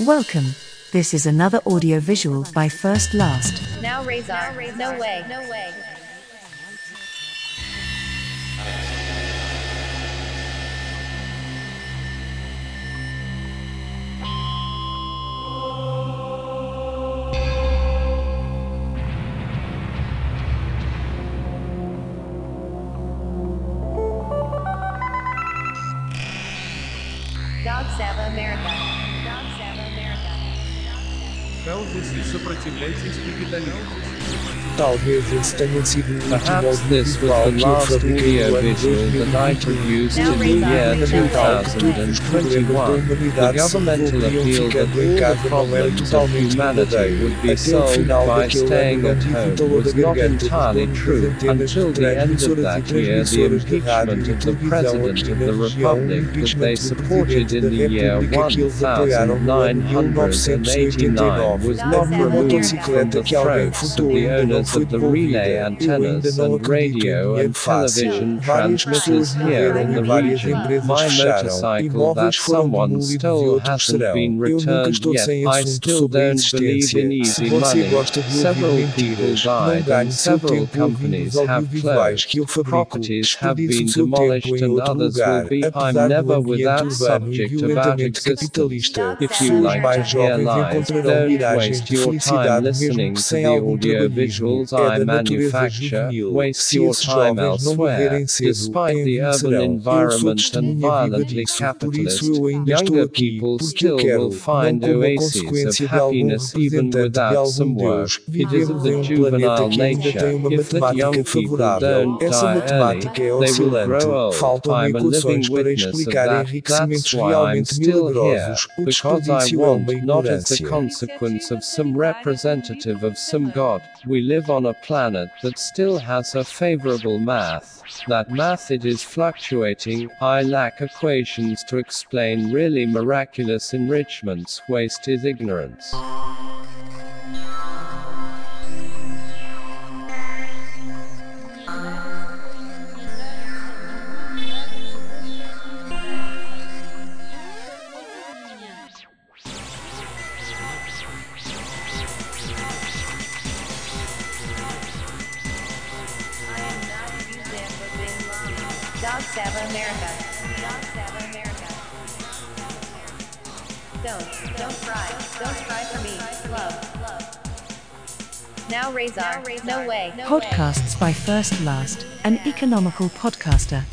Welcome. This is another audio visual by First Last. Now Razor. No way. No way. Dog Sava America. Пожалуйста, сопротивляйтесь капитализму. Talvez esse tenha sido o último Perhaps this was the last que eu fabriquei audio no ano visual that I 2020. produced in the year on. Fundamental que todos os problemas da 2021. The governmental appeal that all the casa não era problems of humanity would be solved by staying at home was not entirely true until the end of e that year the transmissoras de rádio impeachment e of the president of the republic that they supported in the year República que eles apoiaram no ano 1989 was not removed from the throats of the owners foi of the relay antennas and radio and television transmitters here in the region. My motorcycle that someone stole hasn't been returned yet. I still don't believe in easy money. Several people died and several companies have closed. Properties have been demolished em and others will be. I'm never without subject about existence. If you like to hear lies, don't waste your time listening to the algum audio trabalhismo. visuals É I da natureza manufacture. Waste your time elsewhere. Despite the urban envelhecerão. Eu sou environment and violently capitalist, isso eu ainda estou younger people still will find oases of happiness even without some work. It is of the juvenile que ainda tem uma nature. If that young people don't die early, they will grow old. I'm a living para witness of that. That's why I'm still here. Because I want, not as the consequence of some representative of some god. We live on a planet that still has a favorable math. That math it is fluctuating. I lack equations to explain really miraculous enrichments. Waste is ignorance. Dog America. Dog America. Don't, don't cry. Don't cry for me. Love, love. Now Razor. No way. No way. Podcasts by First Last, an economical podcaster.